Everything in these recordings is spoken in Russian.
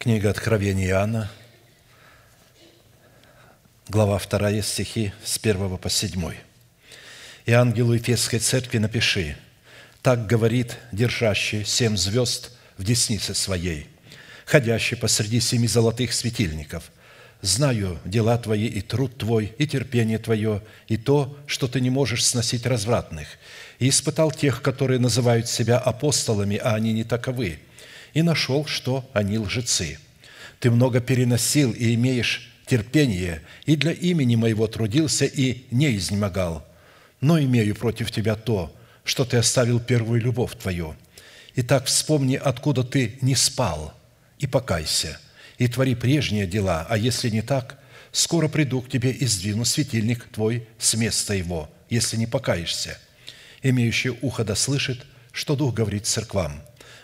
Книга Откровения Иоанна, глава 2, стихи с 1 по 7. «И ангелу Ефесской церкви напиши, так говорит держащий семь звезд в деснице своей, ходящий посреди семи золотых светильников. Знаю дела твои и труд твой, и терпение твое, и то, что ты не можешь сносить развратных, и испытал тех, которые называют себя апостолами, а они не таковы, и нашел, что они лжецы. Ты много переносил и имеешь терпение, и для имени моего трудился и не изнемогал. Но имею против тебя то, что ты оставил первую любовь твою. Итак, вспомни, откуда ты не спал, и покайся, и твори прежние дела, а если не так, скоро приду к тебе и сдвину светильник твой с места его, если не покаешься. Имеющий ухо да слышит, что Дух говорит церквам.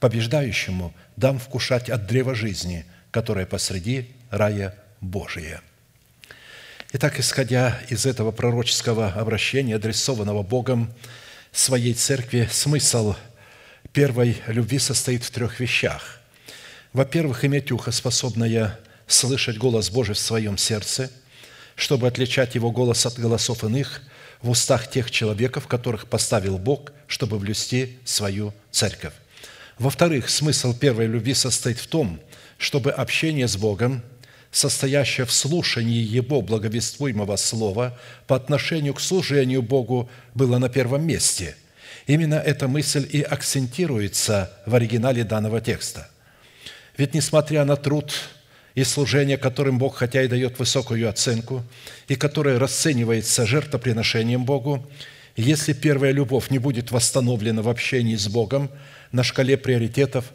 Побеждающему дам вкушать от древа жизни, которое посреди рая Божия». Итак, исходя из этого пророческого обращения, адресованного Богом своей церкви, смысл первой любви состоит в трех вещах. Во-первых, иметь ухо, способное слышать голос Божий в своем сердце, чтобы отличать его голос от голосов иных в устах тех человеков, которых поставил Бог, чтобы блюсти свою церковь. Во-вторых, смысл первой любви состоит в том, чтобы общение с Богом – состоящее в слушании Его благовествуемого Слова по отношению к служению Богу, было на первом месте. Именно эта мысль и акцентируется в оригинале данного текста. Ведь несмотря на труд и служение, которым Бог хотя и дает высокую оценку, и которое расценивается жертвоприношением Богу, если первая любовь не будет восстановлена в общении с Богом на шкале приоритетов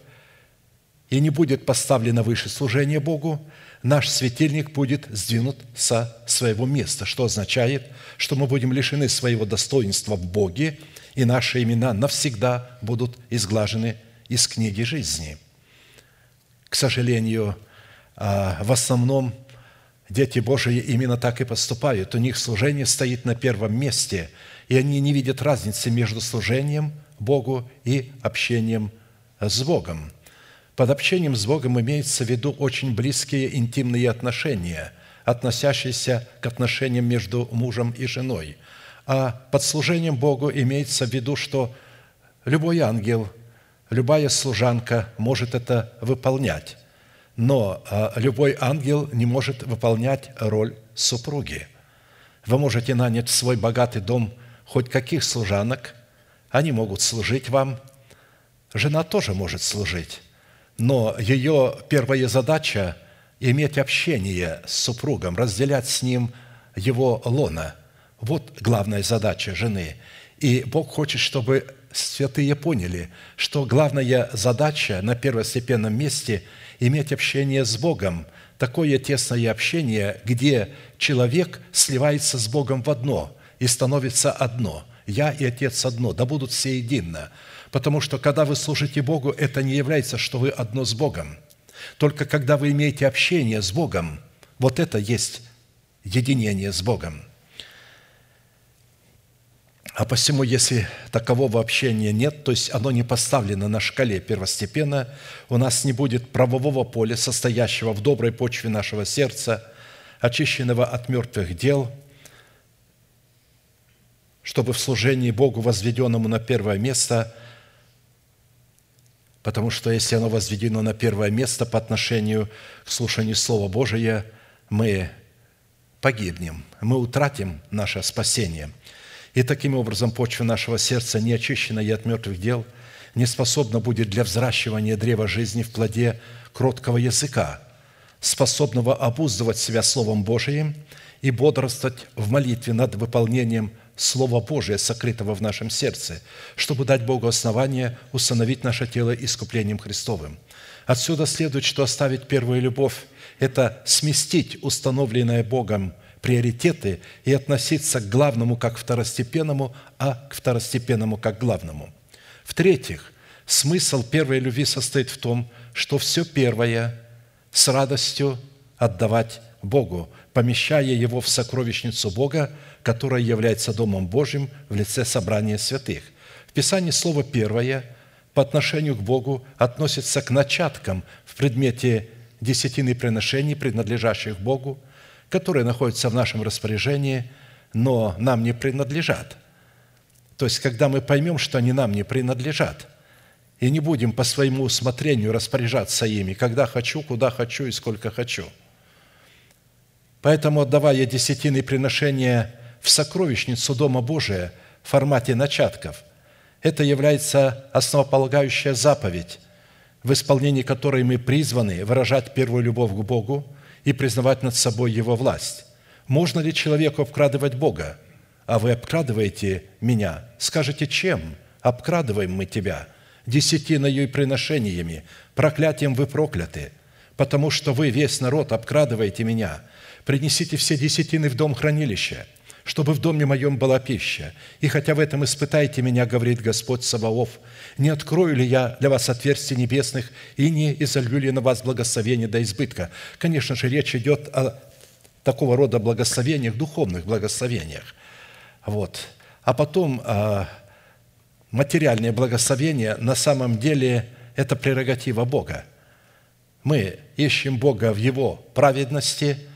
и не будет поставлено выше служения Богу, наш светильник будет сдвинут со своего места, что означает, что мы будем лишены своего достоинства в Боге, и наши имена навсегда будут изглажены из книги жизни. К сожалению, а, в основном дети Божии именно так и поступают. У них служение стоит на первом месте, и они не видят разницы между служением Богу и общением с Богом – под общением с Богом имеется в виду очень близкие интимные отношения, относящиеся к отношениям между мужем и женой. А под служением Богу имеется в виду, что любой ангел, любая служанка может это выполнять. Но а, любой ангел не может выполнять роль супруги. Вы можете нанять в свой богатый дом хоть каких служанок, они могут служить вам. Жена тоже может служить но ее первая задача – иметь общение с супругом, разделять с ним его лона. Вот главная задача жены. И Бог хочет, чтобы святые поняли, что главная задача на первостепенном месте – иметь общение с Богом, такое тесное общение, где человек сливается с Богом в одно и становится одно. Я и Отец одно, да будут все едино. Потому что, когда вы служите Богу, это не является, что вы одно с Богом. Только когда вы имеете общение с Богом, вот это есть единение с Богом. А посему, если такового общения нет, то есть оно не поставлено на шкале первостепенно, у нас не будет правового поля, состоящего в доброй почве нашего сердца, очищенного от мертвых дел, чтобы в служении Богу, возведенному на первое место, Потому что если оно возведено на первое место по отношению к слушанию Слова Божия, мы погибнем, мы утратим наше спасение. И таким образом почва нашего сердца, не очищенная от мертвых дел, не способна будет для взращивания древа жизни в плоде кроткого языка, способного обуздывать себя Словом Божиим и бодрствовать в молитве над выполнением Слова Божия, сокрытого в нашем сердце, чтобы дать Богу основание установить наше тело искуплением Христовым. Отсюда следует, что оставить первую любовь – это сместить установленное Богом приоритеты и относиться к главному как второстепенному, а к второстепенному как главному. В-третьих, смысл первой любви состоит в том, что все первое с радостью отдавать Богу, помещая его в сокровищницу Бога, которая является Домом Божьим в лице собрания святых. В Писании слово «первое» по отношению к Богу относится к начаткам в предмете десятины приношений, принадлежащих Богу, которые находятся в нашем распоряжении, но нам не принадлежат. То есть, когда мы поймем, что они нам не принадлежат, и не будем по своему усмотрению распоряжаться ими, когда хочу, куда хочу и сколько хочу. Поэтому, отдавая десятины приношения в сокровищницу Дома Божия в формате начатков, это является основополагающая заповедь, в исполнении которой мы призваны выражать первую любовь к Богу и признавать над собой Его власть. Можно ли человеку обкрадывать Бога? А вы обкрадываете меня. Скажете, чем? Обкрадываем мы тебя. Десятиною и приношениями. Проклятием вы прокляты, потому что вы, весь народ, обкрадываете меня. Принесите все десятины в дом хранилища, чтобы в доме моем была пища. И хотя в этом испытайте меня, говорит Господь Саваоф, не открою ли я для вас отверстий небесных и не изолью ли на вас благословение до избытка? Конечно же, речь идет о такого рода благословениях, духовных благословениях. Вот. А потом а, материальное благословение на самом деле это прерогатива Бога. Мы ищем Бога в Его праведности –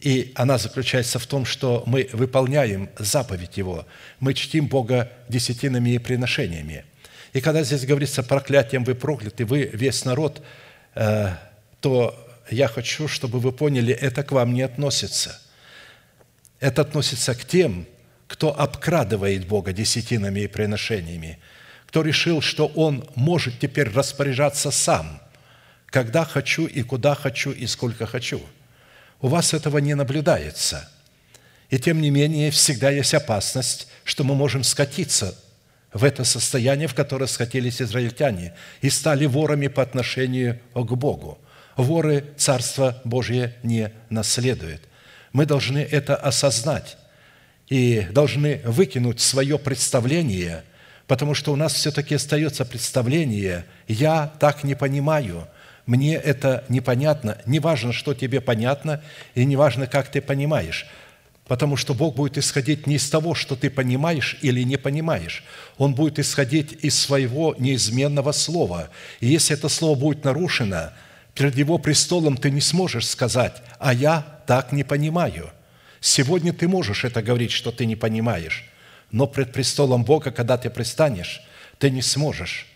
и она заключается в том, что мы выполняем заповедь Его. Мы чтим Бога десятинами и приношениями. И когда здесь говорится «проклятием вы прокляты, вы весь народ», э, то я хочу, чтобы вы поняли, это к вам не относится. Это относится к тем, кто обкрадывает Бога десятинами и приношениями, кто решил, что он может теперь распоряжаться сам, когда хочу и куда хочу и сколько хочу – у вас этого не наблюдается. И тем не менее, всегда есть опасность, что мы можем скатиться в это состояние, в которое скатились израильтяне, и стали ворами по отношению к Богу. Воры Царство Божье не наследуют. Мы должны это осознать и должны выкинуть свое представление, потому что у нас все-таки остается представление «я так не понимаю», мне это непонятно. Не важно, что тебе понятно, и не важно, как ты понимаешь. Потому что Бог будет исходить не из того, что ты понимаешь или не понимаешь. Он будет исходить из своего неизменного слова. И если это слово будет нарушено, перед Его престолом ты не сможешь сказать, а я так не понимаю. Сегодня ты можешь это говорить, что ты не понимаешь, но пред престолом Бога, когда ты пристанешь, ты не сможешь.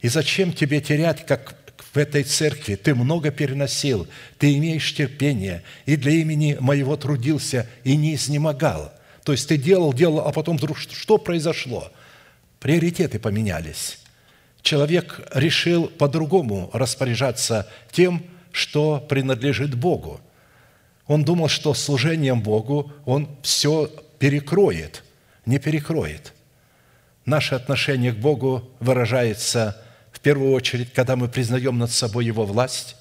И зачем тебе терять, как в этой церкви, ты много переносил, ты имеешь терпение, и для имени моего трудился, и не изнемогал. То есть ты делал, делал, а потом вдруг что произошло? Приоритеты поменялись. Человек решил по-другому распоряжаться тем, что принадлежит Богу. Он думал, что служением Богу он все перекроет. Не перекроет. Наше отношение к Богу выражается – в первую очередь, когда мы признаем над собой Его власть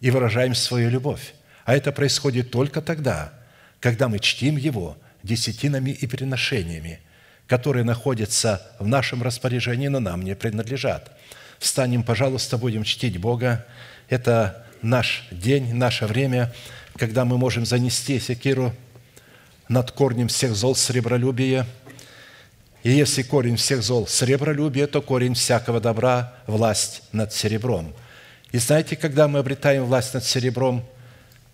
и выражаем свою любовь. А это происходит только тогда, когда мы чтим Его десятинами и приношениями, которые находятся в нашем распоряжении, но нам не принадлежат. Встанем, пожалуйста, будем чтить Бога. Это наш день, наше время, когда мы можем занести секиру над корнем всех зол сребролюбия – и если корень всех зол – сребролюбие, то корень всякого добра – власть над серебром. И знаете, когда мы обретаем власть над серебром,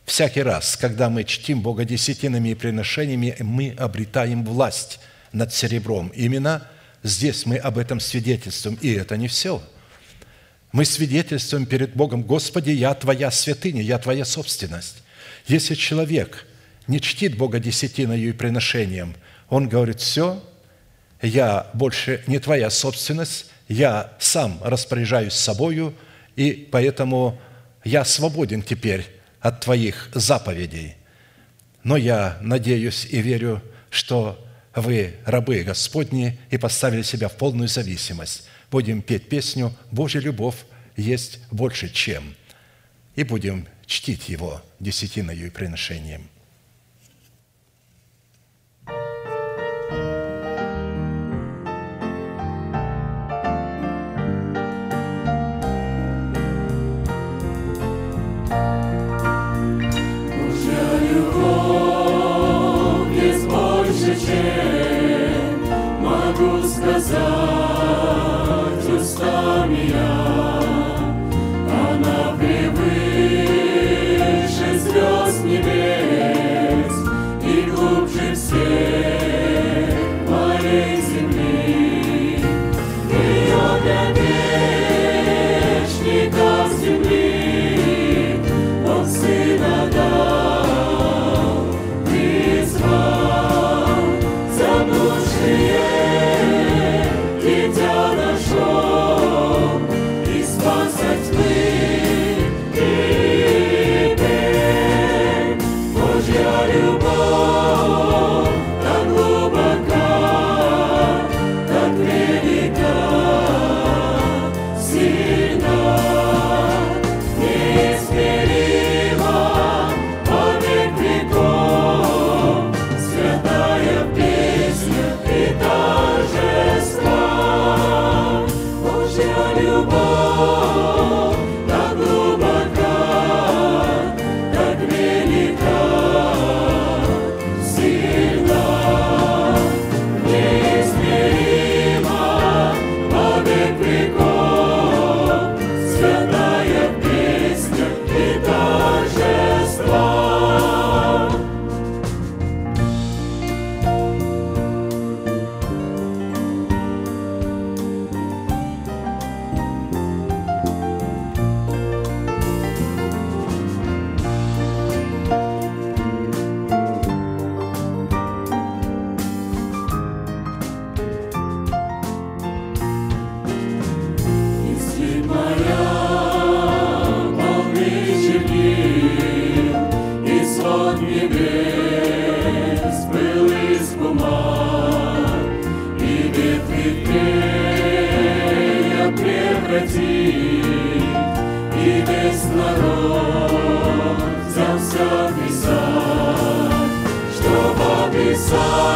всякий раз, когда мы чтим Бога десятинами и приношениями, мы обретаем власть над серебром. Именно здесь мы об этом свидетельствуем. И это не все. Мы свидетельствуем перед Богом, «Господи, я Твоя святыня, я Твоя собственность». Если человек не чтит Бога десятиною и приношением, он говорит, все, я больше не твоя собственность, я сам распоряжаюсь собою, и поэтому я свободен теперь от твоих заповедей. Но я надеюсь и верю, что вы рабы Господни и поставили себя в полную зависимость. Будем петь песню «Божья любовь есть больше, чем». И будем чтить Его десятиною и приношением. Jesus.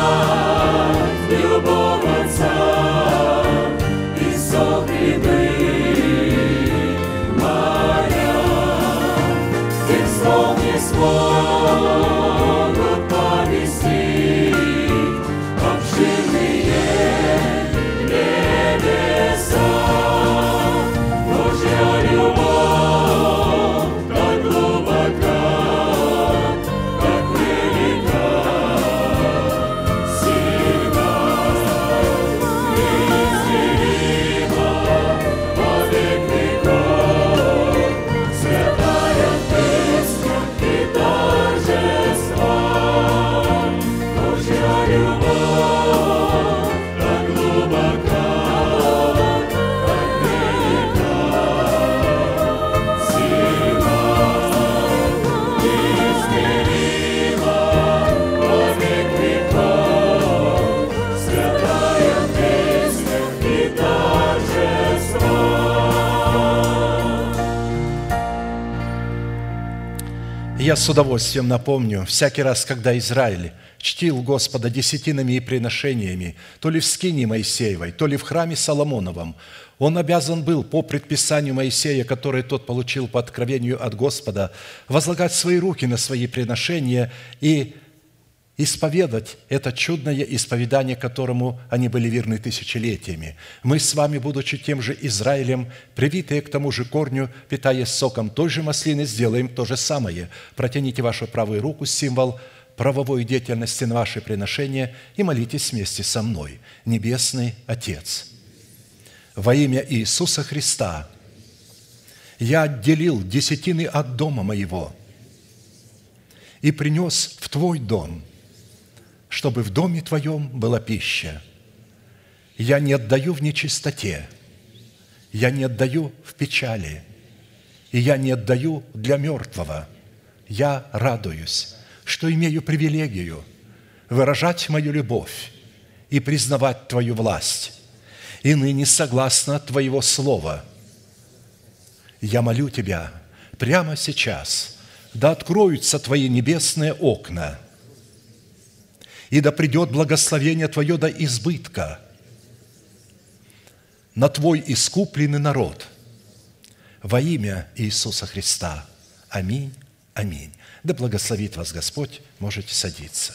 Я с удовольствием напомню, всякий раз, когда Израиль чтил Господа десятинами и приношениями, то ли в скине Моисеевой, то ли в храме Соломоновом, он обязан был по предписанию Моисея, которое тот получил по откровению от Господа, возлагать свои руки на свои приношения и исповедать это чудное исповедание, которому они были верны тысячелетиями. Мы с вами, будучи тем же Израилем, привитые к тому же корню, питаясь соком той же маслины, сделаем то же самое. Протяните вашу правую руку, символ правовой деятельности на ваши приношения, и молитесь вместе со мной. Небесный Отец, во имя Иисуса Христа я отделил десятины от дома моего и принес в Твой дом – чтобы в доме Твоем была пища. Я не отдаю в нечистоте, я не отдаю в печали, и я не отдаю для мертвого. Я радуюсь, что имею привилегию выражать мою любовь и признавать Твою власть. И ныне, согласно Твоего Слова, я молю Тебя прямо сейчас, да откроются Твои небесные окна – и да придет благословение Твое до избытка на Твой искупленный народ во имя Иисуса Христа. Аминь. Аминь. Да благословит вас Господь. Можете садиться.